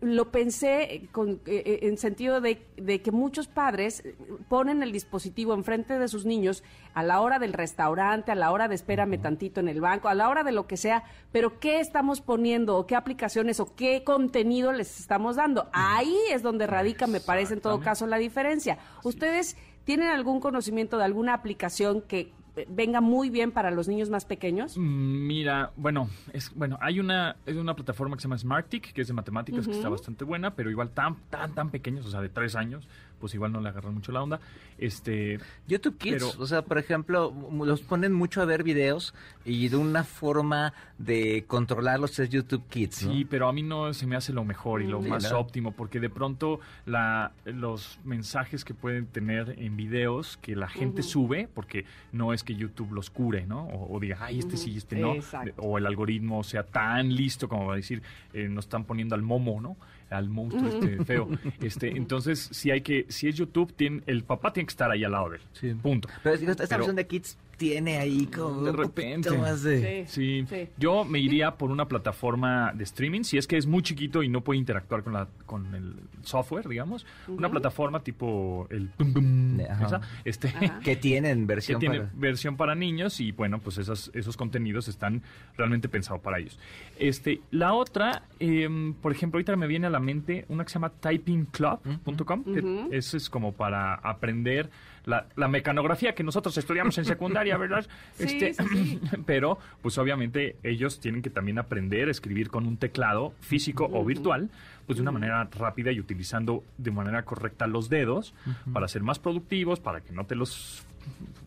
lo pensé con, eh, eh, en sentido de, de que muchos padres ponen el dispositivo enfrente de sus niños a la hora del restaurante, a la hora de espérame tantito en el banco, a la hora de lo que sea, pero ¿qué estamos poniendo o qué aplicaciones o qué contenido les estamos dando? Ahí es donde radica, me parece, en todo caso, la diferencia. ¿Ustedes tienen algún conocimiento de alguna aplicación que venga muy bien para los niños más pequeños? Mm, Mira, bueno, es bueno, hay una es una plataforma que se llama Smartic, que es de matemáticas, que está bastante buena, pero igual tan tan tan pequeños, o sea, de tres años, pues igual no le agarran mucho la onda. Este, YouTube Kids, Pero- o sea, por ejemplo, los ponen mucho a ver videos y de una forma de controlarlos es YouTube Kids, ¿no? Sí, pero a mí no se me hace lo mejor y lo Sí, más ¿no? óptimo, porque de pronto la, los mensajes que pueden tener en videos que la gente sube, porque no es que YouTube los cure, ¿no? O, o diga, ay, este sí, este no. Exacto. O el algoritmo sea tan listo como va a decir, eh, nos están poniendo al momo, ¿no? Al monstruo este feo. Este, entonces, si hay que, si es YouTube, tiene, el papá tiene que estar ahí al lado de él. Sí. Punto. Pero esta esta Pero- versión de Kids tiene ahí como De repente. poquito más de... Sí. Sí. yo me iría por una plataforma de streaming, si es que es muy chiquito y no puede interactuar con la con el software, digamos, una plataforma tipo el Pum Pum, Ajá. esa, este Ajá. Que tienen que versión tiene para... versión para niños y bueno, pues esas, esos contenidos están realmente pensados para ellos. Este, la otra, em, por ejemplo, ahorita me viene a la mente una que se llama typingclub.com, que eso es como para aprender la, la mecanografía que nosotros estudiamos en secundaria, ¿verdad? Este, Sí, sí, sí. Pero, pues obviamente ellos tienen que también aprender a escribir con un teclado físico o virtual, pues de una manera rápida y utilizando de manera correcta los dedos para ser más productivos, para que no te los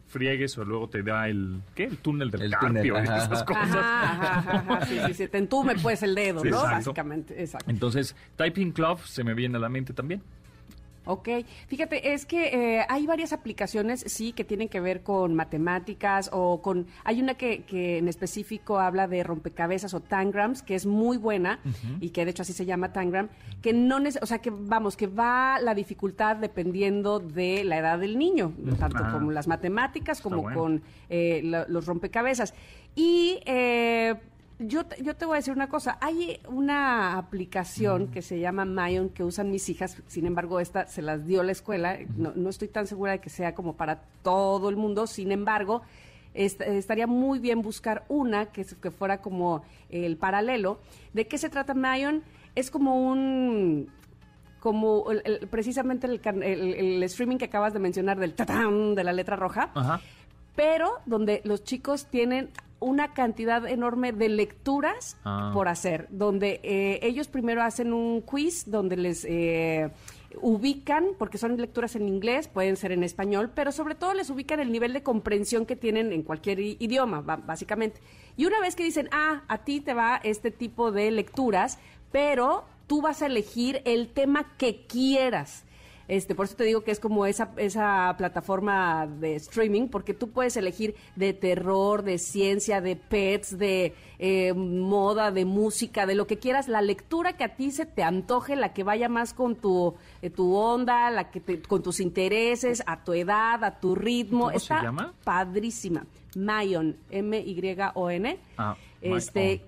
friegues o luego te da el ¿qué? el túnel del El carpio túnel, y ajá, esas ajá. cosas. Ajá, ajá, ajá, ajá, sí, sí, sí, te entume pues el dedo, Sí, ¿no? exacto. Básicamente, exacto. Entonces, Typing Club se me viene a la mente también. Ok, fíjate, es que eh, hay varias aplicaciones, sí, que tienen que ver con matemáticas o con... Hay una que, que en específico habla de rompecabezas o tangrams, que es muy buena y que de hecho así se llama tangram, que no... O sea, que vamos, que va la dificultad dependiendo de la edad del niño, tanto Ah. como las matemáticas como bueno. con eh, la- los rompecabezas. Y... eh, yo te, yo te voy a decir una cosa. Hay una aplicación que se llama Mayon que usan mis hijas. Sin embargo, esta se las dio la escuela. No, no estoy tan segura de que sea como para todo el mundo. Sin embargo, est- estaría muy bien buscar una que, que fuera como el paralelo. ¿De qué se trata Mayon? Es como un como el- el- precisamente el, can- el- el streaming que acabas de mencionar del tatán de la letra roja, Ajá. pero donde los chicos tienen una cantidad enorme de lecturas Ah. por hacer, donde eh, ellos primero hacen un quiz donde les eh, ubican, porque son lecturas en inglés, pueden ser en español, pero sobre todo les ubican el nivel de comprensión que tienen en cualquier idioma, básicamente. Y una vez que dicen, ah, a ti te va este tipo de lecturas, pero tú vas a elegir el tema que quieras. Este, por eso te digo que es como esa, esa plataforma de streaming, porque tú puedes elegir de terror, de ciencia, de pets, de eh, moda, de música, de lo que quieras, la lectura que a ti se te antoje, la que vaya más con tu, eh, tu onda, la que te- con tus intereses, a tu edad, a tu ritmo. ¿Cómo se Está llama? padrísima. Mayon, M-Y-O-N. Ah, este.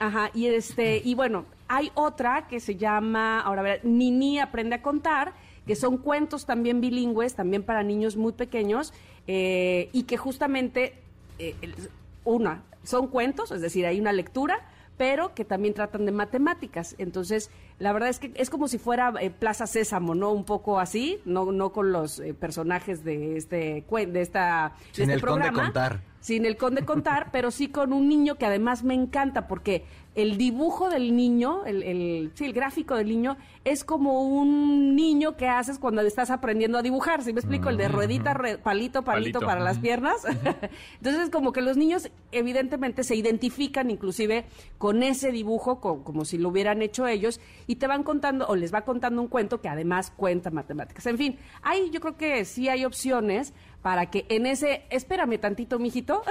Ajá, y este, y bueno, hay otra que se llama, ahora a ver, Nini aprende a contar, que son cuentos también bilingües, también para niños muy pequeños, eh, y que justamente, eh, una, son cuentos, es decir, hay una lectura, pero que también tratan de matemáticas. Entonces, la verdad es que es como si fuera eh, Plaza Sésamo, ¿no? Un poco así, no, no con los eh, personajes de este, de esta, de Sin este el conde programa contar. sin el conde contar, pero sí con un niño que además me encanta porque el dibujo del niño, el, el, sí, el gráfico del niño, es como un niño que haces cuando estás aprendiendo a dibujar. ¿Sí me explico? El de ruedita, palito, palito, Palito, para las piernas. Entonces, como que los niños evidentemente se identifican inclusive con ese dibujo, co- como si lo hubieran hecho ellos, y te van contando, o les va contando un cuento que además cuenta matemáticas. En fin, hay, yo creo que sí hay opciones para que en ese, espérame tantito, mijito,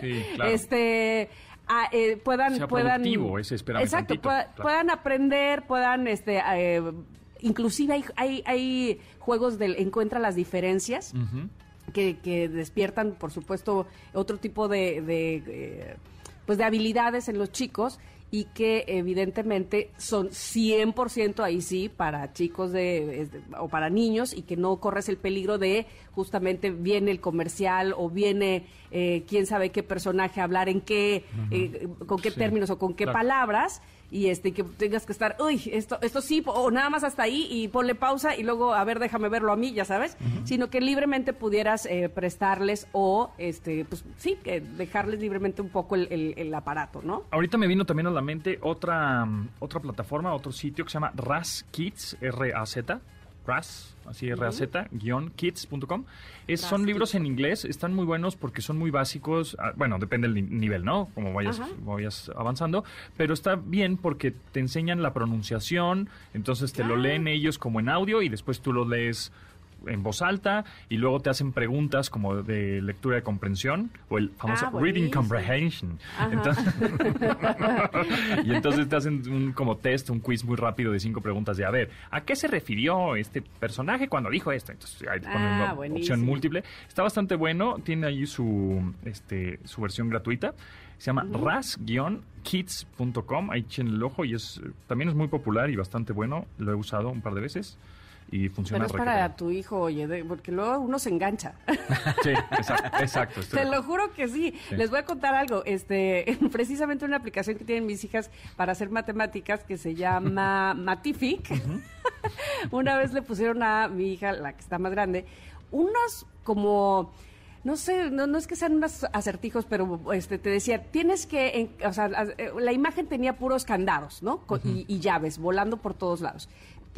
Sí, claro. este a- eh, puedan Sea puedan ese exacto tantito, pueda- claro. puedan aprender puedan este eh, inclusive hay, hay hay juegos del encuentra las diferencias que, que despiertan, por supuesto, otro tipo de, de, eh, pues de habilidades en los chicos y que evidentemente son 100% ahí sí para chicos de, o para niños y que no corres el peligro de justamente viene el comercial o viene eh, quién sabe qué personaje hablar en qué, eh, con qué Sí, términos o con qué claro. palabras y este que tengas que estar, uy, esto, esto sí, o nada más hasta ahí y ponle pausa y luego, a ver, déjame verlo a mí, ya sabes, sino que libremente pudieras eh, prestarles o, este, pues sí, que dejarles libremente un poco el, el- el aparato, ¿no? Ahorita me vino también a la mente otra, mm, otra plataforma, otro sitio que se llama RAS Kids, R-A-Z, RAS, así R-A-Z, guion kids.com. Es, son libros en inglés, están muy buenos porque son muy básicos. ah, Bueno, depende del ni- nivel, ¿no? Como vayas, Ajá. vayas avanzando. Pero está bien porque te enseñan la pronunciación, entonces te lo Ah. leen ellos como en audio y después tú lo lees en voz alta y luego te hacen preguntas como de lectura de comprensión o el famoso Ah, reading comprehension. Entonces, y entonces te hacen un como test, un quiz muy rápido de cinco preguntas de, a ver, ¿a qué se refirió este personaje cuando dijo esto? Entonces ahí te ponen Ah, una buenísimo. opción múltiple. Está bastante bueno, tiene ahí su, este, su versión gratuita. Se llama ras-kids.com, ahí echen el ojo y es, también es muy popular y bastante bueno. Lo he usado un par de veces y funciona Pero es para tu hijo, oye, de- porque luego uno se engancha. Sí, exacto, exacto. Te lo juro que sí. Sí. Les voy a contar algo. Este, precisamente una aplicación que tienen mis hijas para hacer matemáticas que se llama Matific. una vez le pusieron a mi hija, la que está más grande, unos como no sé, no, no es que sean unos acertijos, pero este te decía, tienes que, en- o sea, la, eh, la imagen tenía puros candados, ¿no? Co- y, y llaves volando por todos lados.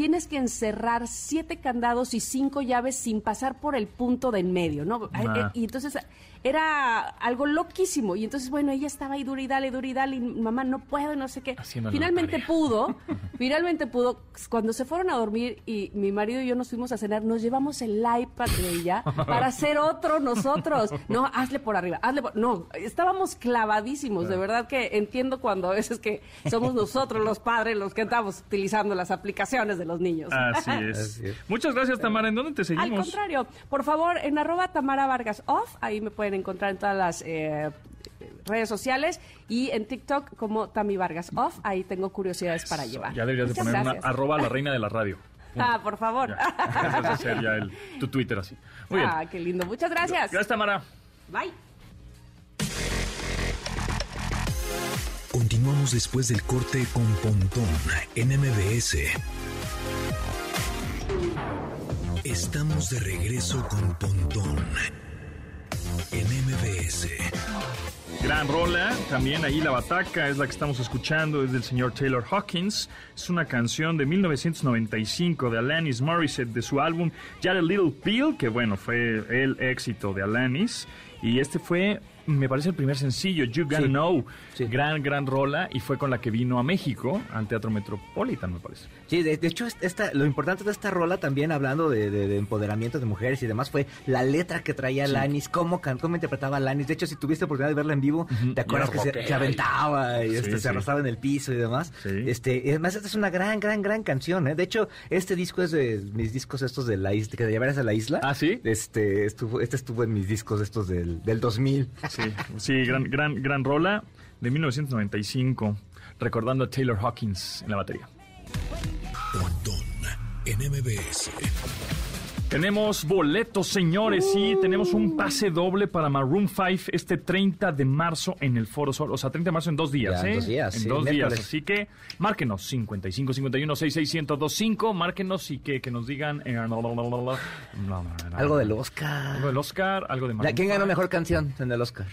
Tienes que encerrar siete candados y cinco llaves sin pasar por el punto de en medio, ¿no? Ah. Eh, Y entonces era algo loquísimo. Y entonces, bueno, ella estaba ahí dura y dale, dura y dale, y mamá, no puedo, no sé qué. Haciendo Finalmente pudo, finalmente pudo. Cuando se fueron a dormir y mi marido y yo nos fuimos a cenar, nos llevamos el iPad de ella para hacer otro nosotros. No, hazle por arriba, hazle por... No, estábamos clavadísimos. De verdad que entiendo cuando a veces que somos nosotros los padres los que estamos utilizando las aplicaciones de los niños. Así es. Así es. Muchas gracias, Tamara. ¿En dónde te Al seguimos? contrario, por favor, en arroba Tamara Vargas Off, ahí me pueden encontrar en todas las eh, redes sociales y en TikTok como Tami Vargas Off. Ahí tengo curiosidades para llevar. Ya deberías de poner una arroba la reina de la radio. Ah, por favor. Ya. Hacer ya tu Twitter así. Muy ah, bien. qué lindo. Muchas gracias. Gracias, Tamara. Bye. Continuamos después del corte con Pontón en MBS. Estamos de regreso con Pontón en MBS. Gran rola, también ahí la bataca es la que estamos escuchando, es del señor Taylor Hawkins. Es una canción de 1995 de Alanis Morissette de su álbum a Little Pill, que bueno, fue el éxito de Alanis. Y este fue me parece el primer sencillo, You Gotta Sí. Know. Sí. Gran, gran rola y fue con la que vino a México, al Teatro Metropolitan, me parece. Sí, de, de hecho, esta, lo importante de esta rola también, hablando de, de- de empoderamiento de mujeres y demás, fue la letra que traía Lanis, cómo, cómo interpretaba Lanis. De hecho, si tuviste oportunidad de verla en vivo, ¿te acuerdas que se, aventaba y Sí, este, sí. se arrastraba en el piso y demás? Sí. Este, y además, esta es una gran, gran, gran canción. ¿eh? De hecho, este disco es de mis discos estos de la isla, que te llevaras a la isla. ¿Ah, sí? Este estuvo, este estuvo en mis discos estos del, del 2000. Sí, sí, gran, gran, gran rola de 1995, recordando a Taylor Hawkins en la batería. En MBS. Tenemos boletos, señores, sí, tenemos un pase doble para Maroon 5 este 30 de marzo en el Foro Sol. O sea, 30 de marzo en dos días, Ya, en ¿eh? dos días, En sí, dos días. Así que márquenos 55 51 66 1025. Márquenos y que, que nos digan. eh, Algo del Oscar. Algo del Oscar, algo de Maroon ¿Quién ganó 5. mejor canción en el Oscar?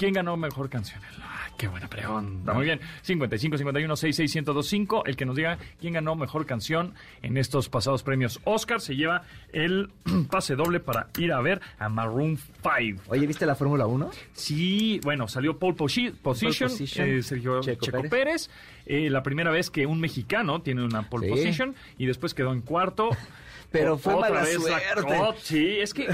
¿Quién ganó mejor canción? Ay, qué buena pregunta. Muy bien. 55 51 66 1025. El que nos diga quién ganó mejor canción en estos pasados premios Oscar se lleva el pase doble para ir a ver a Maroon 5. Oye, ¿viste la Fórmula 1? Sí, bueno, salió Pole Posi- Position, Position, eh, Sergio Checo Checo, Pérez. Pérez. Eh, la primera vez que un mexicano tiene una Pole Sí. Position y después quedó en cuarto. Pero fue otra mala vez la- suerte. oh, sí, es que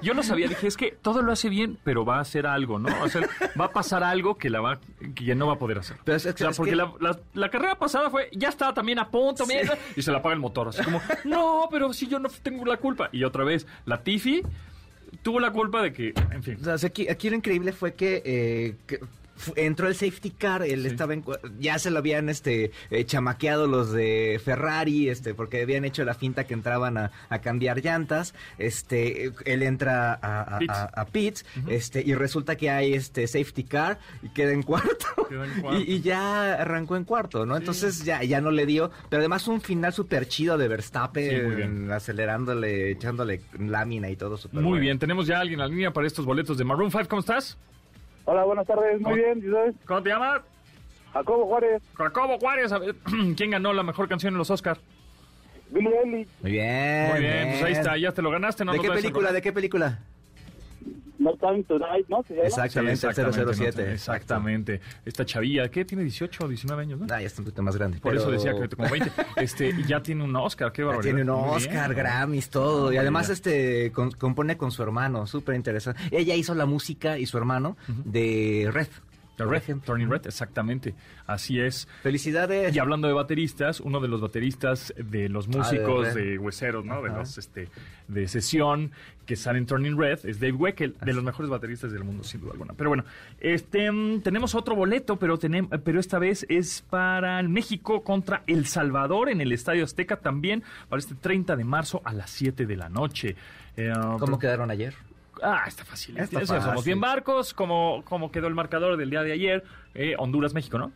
yo no sabía, dije, es que todo lo hace bien, pero va a hacer algo, ¿no? O sea, va a pasar algo que la va que ya no va a poder hacer. Pero es- es o sea, que- porque que- la, la- la carrera pasada fue, ya estaba también a punto, mierda, y se le apaga el motor, así como, no, pero si yo no tengo la culpa. Y otra vez, la Tiffy tuvo la culpa de que, en fin. O sea, aquí, aquí lo increíble fue que, eh, que entró el safety car, él estaba en, ya se lo habían este eh, chamaqueado los de Ferrari, este, porque habían hecho la finta que entraban a, a cambiar llantas, este, él entra a, a, Pits. este, y resulta que hay este safety car y queda en cuarto. Quedó en cuarto. Y, y ya arrancó en cuarto, ¿no? Entonces ya, ya no le dio, pero además un final súper chido de Verstappen, Sí, acelerándole, echándole lámina y todo súper Muy bueno. bien, tenemos ya a alguien en la línea para estos boletos de Maroon 5. ¿Cómo estás? Hola, buenas tardes. Muy ¿Cómo? bien, ¿y ustedes? ¿Cómo te llamas? Jacobo Juárez, Jacobo Juárez. A ver, ¿Quién ganó la mejor canción en los Oscars? Billy Eilish, Muy bien. Muy bien, pues ahí está, ya te lo ganaste. No ¿De qué película? ¿De qué película? No Time to Die, ¿no? Exactamente, Sí, el 007. no, exactamente. Esta chavilla, ¿qué? Tiene 18 o 19 años, ¿no? Ah, ya está un poquito más grande. Por eso pero decía que como 20. Este, y ya tiene un Oscar, qué ya barbaridad. Tiene un Oscar, bien. Grammys, todo. Y Ah, además mira. este con- compone con su hermano, súper interesante. Ella hizo la música y su hermano de Red. The Red, Turning Red, exactamente. Así es. Felicidades. Y hablando de bateristas, uno de los bateristas de los músicos Ah, de Red. de hueseros, ¿no? De los este de sesión que salen en Turning Red es Dave Weckl, de los mejores bateristas del mundo sin duda alguna. Pero bueno, este tenemos otro boleto, pero tenemos pero esta vez es para México contra El Salvador en el Estadio Azteca también para este 30 de marzo a las 7 de la noche. Eh, ¿Cómo quedaron ayer? Ah, está fácil. Está Eso, Somos bien barcos, como, como quedó el marcador del día de ayer. Eh, Honduras-México, ¿no?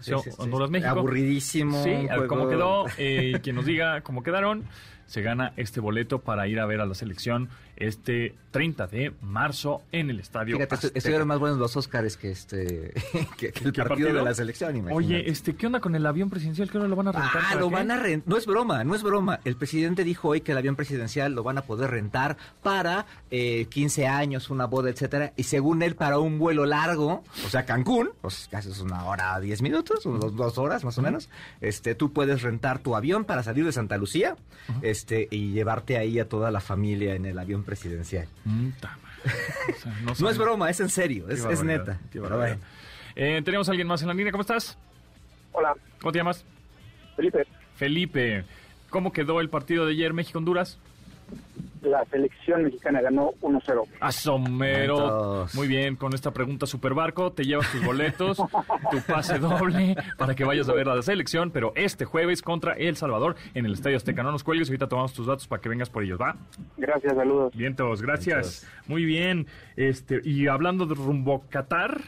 Sí, Sí, sí, sí. Honduras-México. Aburridísimo. Sí, juego- quedó. Eh, quien nos diga cómo quedaron, se gana este boleto para ir a ver a la selección este 30 de marzo en el estadio. Fíjate, estuvieron más buenos los Oscars que este que, que el ¿Qué partido, de la selección. imagínate. Oye, este, ¿qué onda con el avión presidencial? ¿Qué hora lo van a rentar? Ah, ¿Para lo qué? van a rentar. No es broma, no es broma. El presidente dijo hoy que el avión presidencial lo van a poder rentar para eh, 15 años, una boda, etcétera. Y según él, para un vuelo largo, o sea, Cancún, pues casi es una hora, 10 minutos, unos dos horas más o menos. Este, tú puedes rentar tu avión para salir de Santa Lucía, este, y llevarte ahí a toda la familia en el avión presidencial. Mm. O sea, No es broma, es en serio, es, es neta. bueno. Eh, tenemos a alguien más en la línea. ¿Cómo estás? Hola, ¿Cómo te llamas? Felipe. Felipe. ¿Cómo quedó el partido de ayer México-Honduras? La selección mexicana ganó 1-0. Asomero. Muy bien, con esta pregunta Super Barco, te llevas tus boletos, tu pase doble para que vayas a ver a la selección, pero este jueves contra El Salvador en el Estadio Azteca. No nos cuelgues, ahorita tomamos tus datos para que vengas por ellos, ¿va? Gracias, saludos. Vientos, gracias. Muy bien. Este, y hablando de rumbo Qatar,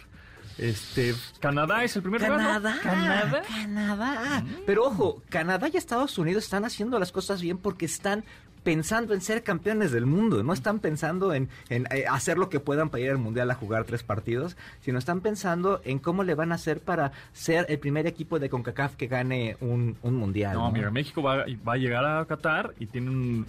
Este, Canadá es el primer lugar, ¿no? Canadá, Canadá. Canadá. Pero ojo, Canadá y Estados Unidos están haciendo las cosas bien porque están pensando en ser campeones del mundo, no están pensando en, en, eh, hacer lo que puedan para ir al mundial a jugar tres partidos, sino están pensando en cómo le van a hacer para ser el primer equipo de CONCACAF que gane un, un mundial. No, ¿no? mira, México va, va a llegar a Qatar y tiene un...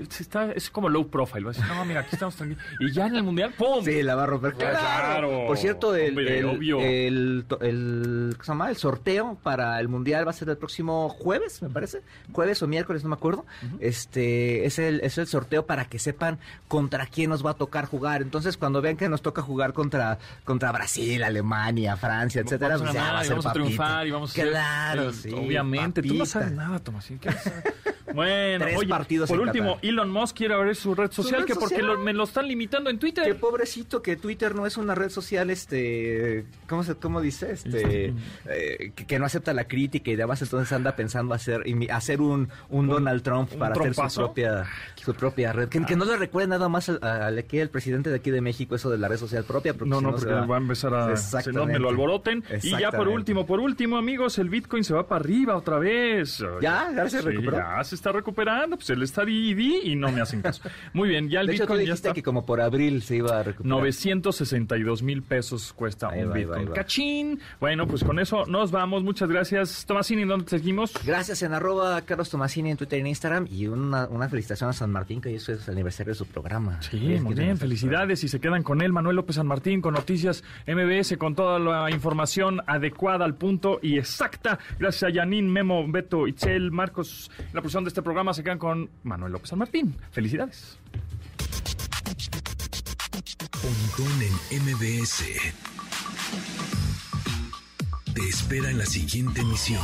es- Está, es como low profile. Va a decir, no, mira, aquí estamos tranquilos. Y ya en el mundial, ¡pum! Sí, la va a romper. Claro. Por cierto, el, Hombre, el, obvio. el, el- ¿cómo se llama? el sorteo para el mundial va a ser el próximo jueves, me parece. Jueves o miércoles, no me acuerdo. Este es el, es el sorteo para que sepan contra quién nos va a tocar jugar. Entonces, cuando vean que nos toca jugar contra, contra Brasil, Alemania, Francia, etcétera, Vamos a pues ya ganar, va a y ser vamos a papita. triunfar y vamos a ser- Claro, sí. Obviamente, tú no sabes nada, Tomasín. ¿qué vas a? Bueno, Tres oye, partidos por en último, Qatar. Elon Musk quiere abrir su red social, red que porque lo- me lo están limitando en Qué Twitter. pobrecito que Twitter no es una red social, este, ¿cómo se, cómo dice? Este, eh, que, que no acepta la crítica y demás, entonces anda pensando hacer, hacer un, un Donald Trump un para hacer su propia, su propia red. Que, que no le recuerde nada más al, aquí el presidente de aquí de México eso de la red social propia. Porque No, si no, porque va a empezar a... Si no, me lo alboroten. Y ya por último, por último, amigos, el Bitcoin se va para arriba otra vez. ¿Ya? ¿Ya se Sí, recuperó? Ya se está recuperando. Pues él está di y di y no me hacen caso. Muy bien, ya el De hecho, tú Bitcoin ya dijiste está... que como por abril se iba a recuperar. 962 mil pesos cuesta Ahí un va, ahí Bitcoin. va, ahí va. Cachín. Bueno, pues con eso nos vamos. Muchas gracias. Tomasini, ¿dónde te seguimos? Gracias en arroba Carlos Tomasini en Twitter y en Instagram y una, una felicitación a San Martín que hoy es el aniversario de su programa. Sí, muy bien, tenemos- felicidades. Y se quedan con él, Manuel López San Martín, con noticias MBS, con toda la información adecuada al punto y exacta. Gracias a Yanin, Memo, Beto, Itzel, Marcos. La producción este programa se quedan con Manuel López San Martín. Felicidades. Pontón en MBS. Te espera en la siguiente emisión.